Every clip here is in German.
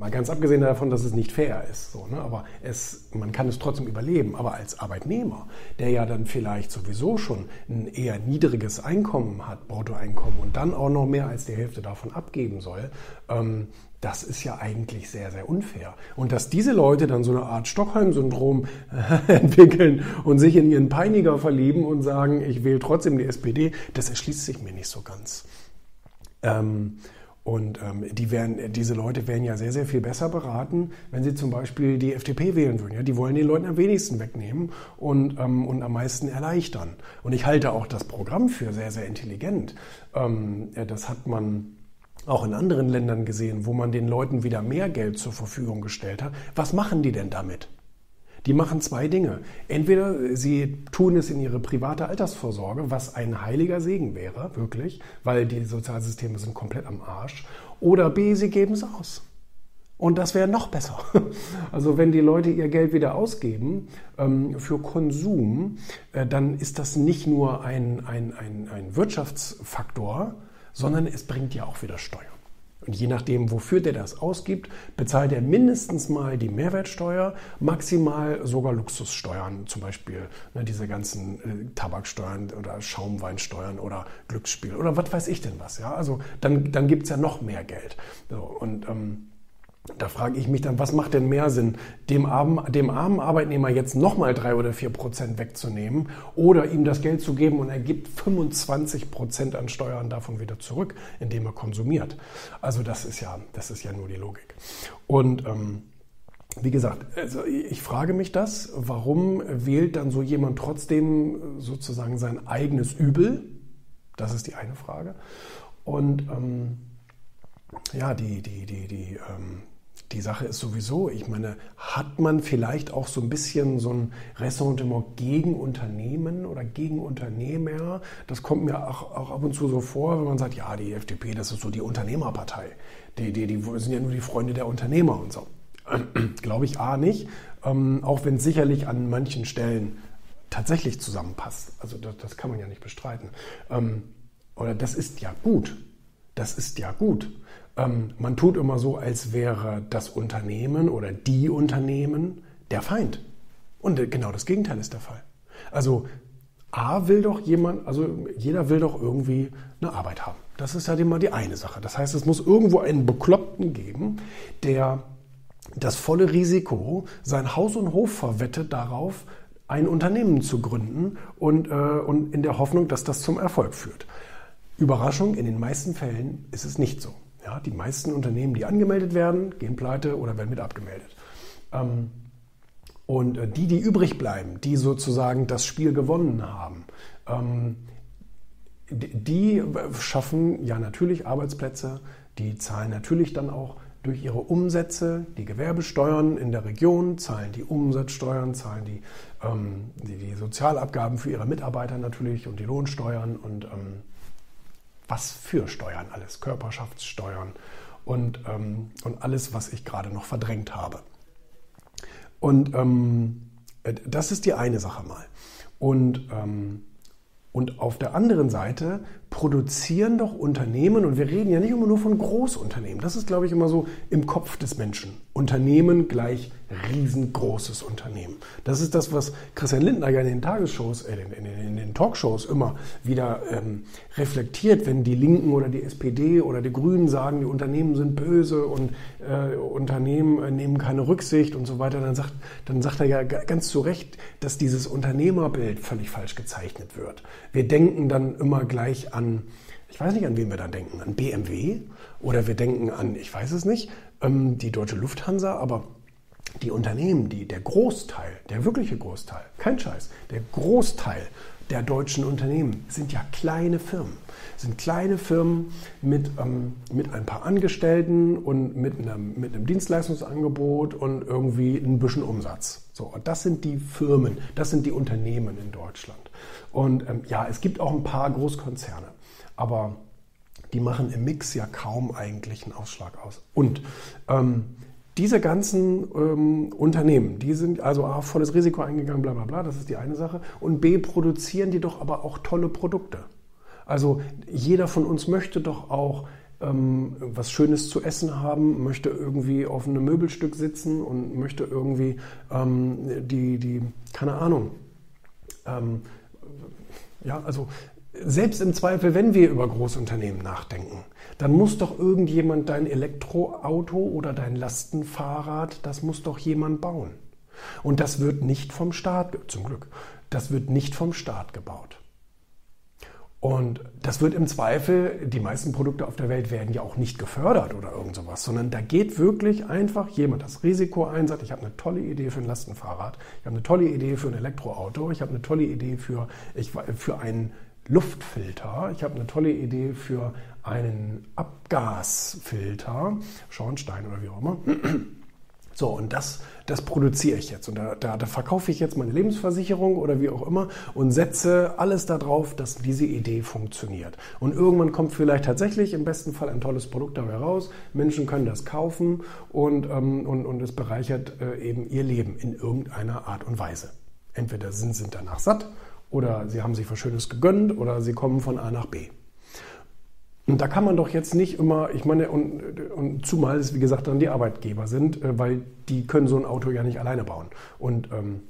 Mal ganz abgesehen davon, dass es nicht fair ist, so, ne? aber es, man kann es trotzdem überleben. Aber als Arbeitnehmer, der ja dann vielleicht sowieso schon ein eher niedriges Einkommen hat, Bruttoeinkommen, und dann auch noch mehr als die Hälfte davon abgeben soll, ähm, das ist ja eigentlich sehr, sehr unfair. Und dass diese Leute dann so eine Art Stockholm-Syndrom entwickeln und sich in ihren Peiniger verlieben und sagen, ich wähle trotzdem die SPD, das erschließt sich mir nicht so ganz. Ähm, und ähm, die werden, diese Leute wären ja sehr, sehr viel besser beraten, wenn sie zum Beispiel die FDP wählen würden. Ja? Die wollen den Leuten am wenigsten wegnehmen und, ähm, und am meisten erleichtern. Und ich halte auch das Programm für sehr, sehr intelligent. Ähm, ja, das hat man auch in anderen Ländern gesehen, wo man den Leuten wieder mehr Geld zur Verfügung gestellt hat. Was machen die denn damit? Die machen zwei Dinge. Entweder sie tun es in ihre private Altersvorsorge, was ein heiliger Segen wäre, wirklich, weil die Sozialsysteme sind komplett am Arsch. Oder B, sie geben es aus. Und das wäre noch besser. Also wenn die Leute ihr Geld wieder ausgeben ähm, für Konsum, äh, dann ist das nicht nur ein, ein, ein, ein Wirtschaftsfaktor, sondern es bringt ja auch wieder Steuern. Und je nachdem, wofür der das ausgibt, bezahlt er mindestens mal die Mehrwertsteuer, maximal sogar Luxussteuern, zum Beispiel ne, diese ganzen äh, Tabaksteuern oder Schaumweinsteuern oder Glücksspiel oder was weiß ich denn was. Ja? Also dann, dann gibt es ja noch mehr Geld. So, und ähm, da frage ich mich dann, was macht denn mehr Sinn, dem armen, dem armen Arbeitnehmer jetzt nochmal drei oder vier Prozent wegzunehmen oder ihm das Geld zu geben und er gibt 25 Prozent an Steuern davon wieder zurück, indem er konsumiert. Also das ist ja, das ist ja nur die Logik. Und ähm, wie gesagt, also ich frage mich das, warum wählt dann so jemand trotzdem sozusagen sein eigenes Übel? Das ist die eine Frage. Und ähm, ja, die, die, die, die, ähm, die Sache ist sowieso, ich meine, hat man vielleicht auch so ein bisschen so ein Ressentiment gegen Unternehmen oder gegen Unternehmer? Das kommt mir auch, auch ab und zu so vor, wenn man sagt, ja, die FDP, das ist so die Unternehmerpartei. Die, die, die sind ja nur die Freunde der Unternehmer und so. Glaube ich A nicht, ähm, auch wenn es sicherlich an manchen Stellen tatsächlich zusammenpasst. Also das, das kann man ja nicht bestreiten. Ähm, oder das ist ja gut. Das ist ja gut. Ähm, man tut immer so, als wäre das Unternehmen oder die Unternehmen der Feind. Und äh, genau das Gegenteil ist der Fall. Also A will doch jemand, also jeder will doch irgendwie eine Arbeit haben. Das ist ja immer die eine Sache. Das heißt, es muss irgendwo einen Bekloppten geben, der das volle Risiko, sein Haus und Hof verwettet darauf, ein Unternehmen zu gründen und, äh, und in der Hoffnung, dass das zum Erfolg führt. Überraschung, in den meisten Fällen ist es nicht so. Ja, die meisten Unternehmen, die angemeldet werden, gehen pleite oder werden mit abgemeldet. Ähm, und äh, die, die übrig bleiben, die sozusagen das Spiel gewonnen haben, ähm, die schaffen ja natürlich Arbeitsplätze, die zahlen natürlich dann auch durch ihre Umsätze, die Gewerbesteuern in der Region, zahlen die Umsatzsteuern, zahlen die, ähm, die, die, Sozialabgaben für ihre Mitarbeiter natürlich und die Lohnsteuern und ähm, was für Steuern alles, Körperschaftssteuern und, ähm, und alles, was ich gerade noch verdrängt habe. Und ähm, äh, das ist die eine Sache mal. Und, ähm, und auf der anderen Seite produzieren doch Unternehmen, und wir reden ja nicht immer nur von Großunternehmen, das ist, glaube ich, immer so im Kopf des Menschen. Unternehmen gleich riesengroßes Unternehmen. Das ist das, was Christian Lindner ja in den Tagesshows, äh, in, in, in, den Talkshows immer wieder ähm, reflektiert, wenn die Linken oder die SPD oder die Grünen sagen, die Unternehmen sind böse und äh, Unternehmen äh, nehmen keine Rücksicht und so weiter, dann sagt, dann sagt er ja ganz zu Recht, dass dieses Unternehmerbild völlig falsch gezeichnet wird. Wir denken dann immer gleich an, ich weiß nicht, an wen wir da denken, an BMW oder wir denken an, ich weiß es nicht, ähm, die deutsche Lufthansa, aber die Unternehmen, die, der Großteil, der wirkliche Großteil, kein Scheiß, der Großteil der deutschen Unternehmen sind ja kleine Firmen. Sind kleine Firmen mit, ähm, mit ein paar Angestellten und mit einem, mit einem Dienstleistungsangebot und irgendwie ein bisschen Umsatz. So, und das sind die Firmen, das sind die Unternehmen in Deutschland. Und ähm, ja, es gibt auch ein paar Großkonzerne, aber die machen im Mix ja kaum eigentlich einen Ausschlag aus. Und ähm, diese ganzen ähm, Unternehmen, die sind also A, volles Risiko eingegangen, bla bla bla, das ist die eine Sache. Und B, produzieren die doch aber auch tolle Produkte. Also jeder von uns möchte doch auch ähm, was Schönes zu essen haben, möchte irgendwie auf einem Möbelstück sitzen und möchte irgendwie ähm, die, die, keine Ahnung, ähm, ja, also selbst im Zweifel, wenn wir über Großunternehmen nachdenken, dann muss doch irgendjemand dein Elektroauto oder dein Lastenfahrrad, das muss doch jemand bauen. Und das wird nicht vom Staat, zum Glück, das wird nicht vom Staat gebaut. Und das wird im Zweifel, die meisten Produkte auf der Welt werden ja auch nicht gefördert oder irgend sowas, sondern da geht wirklich einfach jemand das Risiko ein, sagt, ich habe eine tolle Idee für ein Lastenfahrrad, ich habe eine tolle Idee für ein Elektroauto, ich habe eine tolle Idee für, ich, für einen Luftfilter, ich habe eine tolle Idee für einen Abgasfilter, Schornstein oder wie auch immer. So, und das, das produziere ich jetzt. Und da, da, da, verkaufe ich jetzt meine Lebensversicherung oder wie auch immer und setze alles darauf, dass diese Idee funktioniert. Und irgendwann kommt vielleicht tatsächlich im besten Fall ein tolles Produkt dabei raus. Menschen können das kaufen und, ähm, und, und es bereichert äh, eben ihr Leben in irgendeiner Art und Weise. Entweder sind sie danach satt oder sie haben sich was Schönes gegönnt oder sie kommen von A nach B. Und da kann man doch jetzt nicht immer, ich meine, und, und zumal es wie gesagt dann die Arbeitgeber sind, äh, weil die können so ein Auto ja nicht alleine bauen. Und ähm,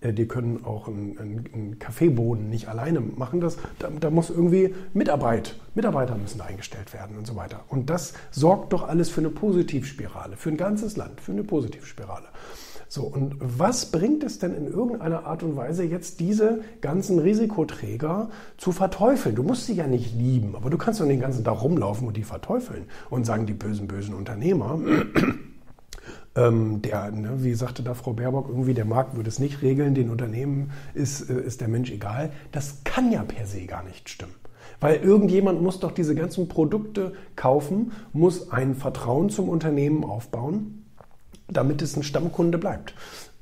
äh, die können auch einen, einen Kaffeeboden nicht alleine machen. Das, da, da, muss irgendwie Mitarbeit, Mitarbeiter müssen eingestellt werden und so weiter. Und das sorgt doch alles für eine Positivspirale, für ein ganzes Land, für eine Positivspirale. So, und was bringt es denn in irgendeiner Art und Weise jetzt diese ganzen Risikoträger zu verteufeln? Du musst sie ja nicht lieben, aber du kannst doch den ganzen Tag rumlaufen und die verteufeln und sagen, die bösen, bösen Unternehmer. Ähm, der, ne, wie sagte da Frau Baerbock, irgendwie der Markt würde es nicht regeln, den Unternehmen ist, äh, ist der Mensch egal. Das kann ja per se gar nicht stimmen. Weil irgendjemand muss doch diese ganzen Produkte kaufen, muss ein Vertrauen zum Unternehmen aufbauen damit es ein Stammkunde bleibt.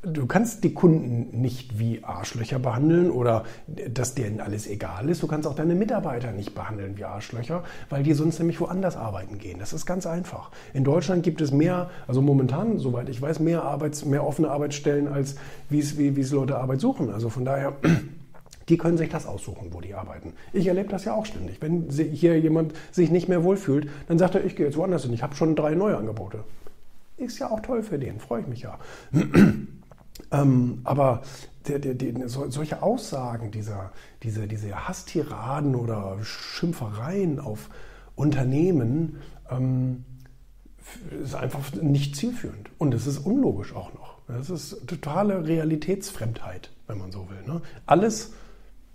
Du kannst die Kunden nicht wie Arschlöcher behandeln oder dass denen alles egal ist. Du kannst auch deine Mitarbeiter nicht behandeln wie Arschlöcher, weil die sonst nämlich woanders arbeiten gehen. Das ist ganz einfach. In Deutschland gibt es mehr, also momentan, soweit ich weiß, mehr, Arbeits-, mehr offene Arbeitsstellen, als wie es, wie, wie es Leute Arbeit suchen. Also von daher, die können sich das aussuchen, wo die arbeiten. Ich erlebe das ja auch ständig. Wenn hier jemand sich nicht mehr wohlfühlt, dann sagt er, ich gehe jetzt woanders hin. Ich habe schon drei neue Angebote. Ist ja auch toll für den, freue ich mich ja. ähm, aber der, der, der, solche Aussagen, dieser, diese, diese Hasstiraden oder Schimpfereien auf Unternehmen, ähm, ist einfach nicht zielführend. Und es ist unlogisch auch noch. Das ist totale Realitätsfremdheit, wenn man so will. Ne? Alles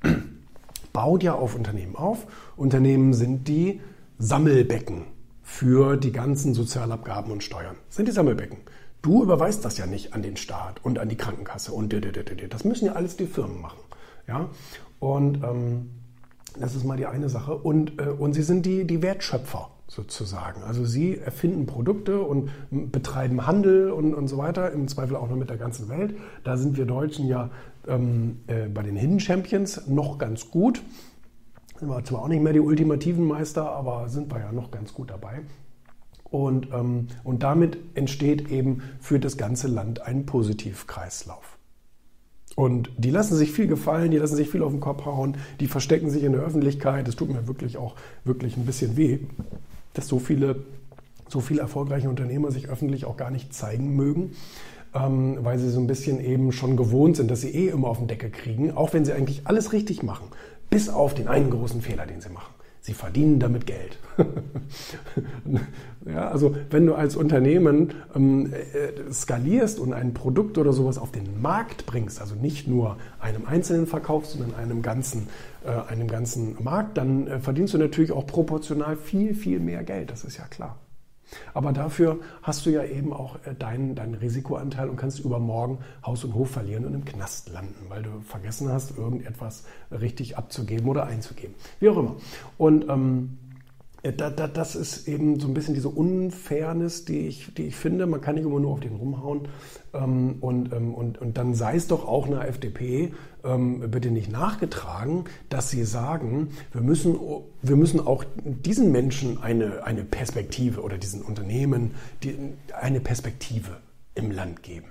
baut ja auf Unternehmen auf. Unternehmen sind die Sammelbecken für die ganzen Sozialabgaben und Steuern. Das sind die Sammelbecken. Du überweist das ja nicht an den Staat und an die Krankenkasse und das müssen ja alles die Firmen machen. Ja? Und ähm, das ist mal die eine Sache. Und, äh, und sie sind die, die Wertschöpfer sozusagen. Also sie erfinden Produkte und betreiben Handel und, und so weiter, im Zweifel auch noch mit der ganzen Welt. Da sind wir Deutschen ja ähm, äh, bei den Hidden Champions noch ganz gut. Sind wir zwar auch nicht mehr die ultimativen Meister, aber sind wir ja noch ganz gut dabei. Und, ähm, und damit entsteht eben für das ganze Land ein Positivkreislauf. Und die lassen sich viel gefallen, die lassen sich viel auf den Kopf hauen, die verstecken sich in der Öffentlichkeit. Es tut mir wirklich auch wirklich ein bisschen weh, dass so viele, so viele erfolgreiche Unternehmer sich öffentlich auch gar nicht zeigen mögen, ähm, weil sie so ein bisschen eben schon gewohnt sind, dass sie eh immer auf den Deckel kriegen, auch wenn sie eigentlich alles richtig machen. Bis auf den einen großen Fehler, den sie machen. Sie verdienen damit Geld. ja, also wenn du als Unternehmen ähm, äh, skalierst und ein Produkt oder sowas auf den Markt bringst, also nicht nur einem Einzelnen verkaufst, sondern einem ganzen, äh, einem ganzen Markt, dann äh, verdienst du natürlich auch proportional viel, viel mehr Geld. Das ist ja klar. Aber dafür hast du ja eben auch äh, deinen, deinen Risikoanteil und kannst übermorgen Haus und Hof verlieren und im Knast landen, weil du vergessen hast, irgendetwas richtig abzugeben oder einzugeben. Wie auch immer. Und ähm, äh, das ist eben so ein bisschen diese Unfairness, die ich, die ich finde. Man kann nicht immer nur auf den rumhauen. Ähm, und, ähm, und, und dann sei es doch auch einer FDP ähm, bitte nicht nachgetragen, dass sie sagen, wir müssen, wir müssen auch diesen Menschen eine, eine Perspektive oder diesen Unternehmen die, eine Perspektive im Land geben.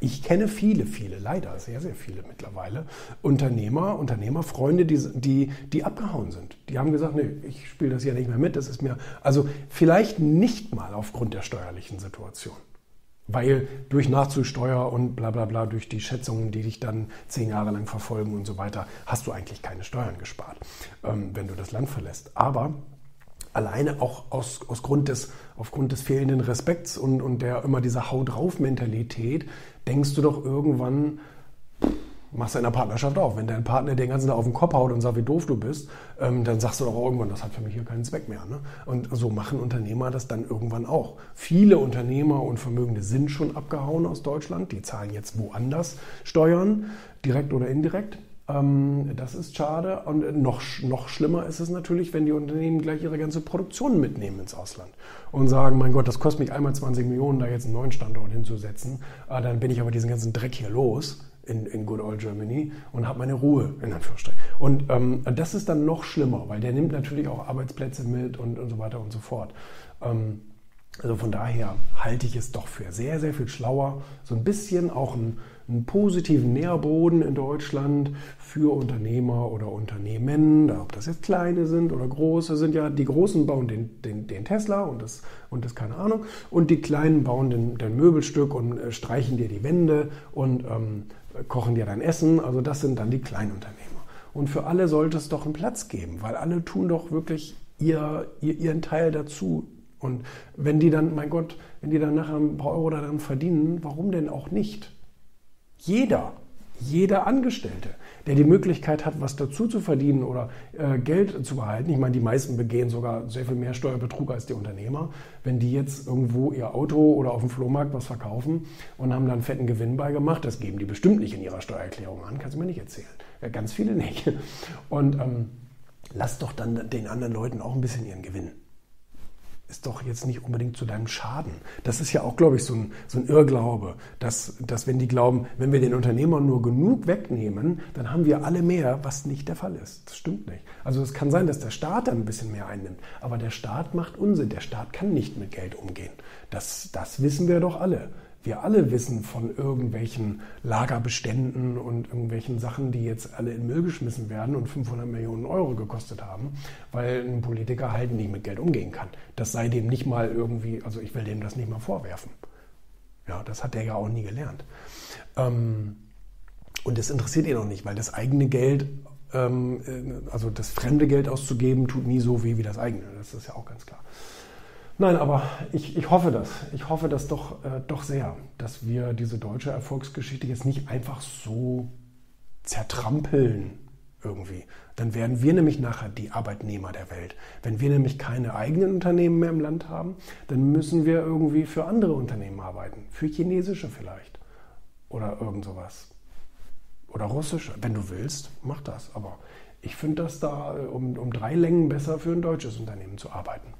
Ich kenne viele, viele, leider sehr, sehr viele mittlerweile, Unternehmer, Unternehmerfreunde, die, die, die abgehauen sind. Die haben gesagt, nee, ich spiele das ja nicht mehr mit, das ist mir, also vielleicht nicht mal aufgrund der steuerlichen Situation. Weil durch Nachzusteuer und bla bla bla, durch die Schätzungen, die dich dann zehn Jahre lang verfolgen und so weiter, hast du eigentlich keine Steuern gespart, ähm, wenn du das Land verlässt. Aber alleine auch aus, aus Grund des, aufgrund des fehlenden Respekts und, und der immer dieser Hau drauf Mentalität, denkst du doch irgendwann, machst du in der Partnerschaft auch. Wenn dein Partner den ganzen Tag auf den Kopf haut und sagt, wie doof du bist, ähm, dann sagst du doch irgendwann, das hat für mich hier keinen Zweck mehr. Ne? Und so machen Unternehmer das dann irgendwann auch. Viele Unternehmer und Vermögende sind schon abgehauen aus Deutschland. Die zahlen jetzt woanders Steuern, direkt oder indirekt. Ähm, das ist schade. Und noch, noch schlimmer ist es natürlich, wenn die Unternehmen gleich ihre ganze Produktion mitnehmen ins Ausland und sagen, mein Gott, das kostet mich einmal 20 Millionen, da jetzt einen neuen Standort hinzusetzen. Ah, dann bin ich aber diesen ganzen Dreck hier los in, in Good Old Germany und habe meine Ruhe, in Anführungsstrichen. Und ähm, das ist dann noch schlimmer, weil der nimmt natürlich auch Arbeitsplätze mit und, und so weiter und so fort. Ähm, also von daher halte ich es doch für sehr, sehr viel schlauer, so ein bisschen auch einen, einen positiven Nährboden in Deutschland für Unternehmer oder Unternehmen, ob das jetzt kleine sind oder große sind. Ja, die Großen bauen den, den, den Tesla und das, und das keine Ahnung. Und die Kleinen bauen den, den Möbelstück und äh, streichen dir die Wände und ähm, kochen dir dein Essen. Also das sind dann die Kleinunternehmer. Und für alle sollte es doch einen Platz geben, weil alle tun doch wirklich ihr, ihr, ihren Teil dazu und wenn die dann, mein Gott, wenn die dann nachher ein paar Euro daran verdienen, warum denn auch nicht? Jeder, jeder Angestellte, der die Möglichkeit hat, was dazu zu verdienen oder äh, Geld zu behalten. Ich meine, die meisten begehen sogar sehr viel mehr Steuerbetrug als die Unternehmer. Wenn die jetzt irgendwo ihr Auto oder auf dem Flohmarkt was verkaufen und haben dann fetten Gewinn beigemacht, das geben die bestimmt nicht in ihrer Steuererklärung an, kannst du mir nicht erzählen. Ja, ganz viele nicht. Und ähm, lass doch dann den anderen Leuten auch ein bisschen ihren Gewinn ist doch jetzt nicht unbedingt zu deinem Schaden. Das ist ja auch, glaube ich, so ein, so ein Irrglaube, dass, dass wenn die glauben, wenn wir den Unternehmern nur genug wegnehmen, dann haben wir alle mehr, was nicht der Fall ist. Das stimmt nicht. Also es kann sein, dass der Staat dann ein bisschen mehr einnimmt, aber der Staat macht Unsinn. Der Staat kann nicht mit Geld umgehen. Das, das wissen wir doch alle wir alle wissen von irgendwelchen Lagerbeständen und irgendwelchen Sachen, die jetzt alle in Müll geschmissen werden und 500 Millionen Euro gekostet haben, weil ein Politiker halt nicht mit Geld umgehen kann. Das sei dem nicht mal irgendwie, also ich will dem das nicht mal vorwerfen. Ja, das hat er ja auch nie gelernt. Ähm, und das interessiert ihn auch nicht, weil das eigene Geld, ähm, äh, also das fremde Geld auszugeben, tut nie so weh wie das eigene. Das ist ja auch ganz klar. Nein, aber ich, ich hoffe das. Ich hoffe das doch, äh, doch sehr, dass wir diese deutsche Erfolgsgeschichte jetzt nicht einfach so zertrampeln irgendwie. Dann werden wir nämlich nachher die Arbeitnehmer der Welt. Wenn wir nämlich keine eigenen Unternehmen mehr im Land haben, dann müssen wir irgendwie für andere Unternehmen arbeiten. Für chinesische vielleicht. Oder irgend sowas. Oder russische. Wenn du willst, mach das. Aber ich finde das da äh, um, um drei Längen besser für ein deutsches Unternehmen zu arbeiten.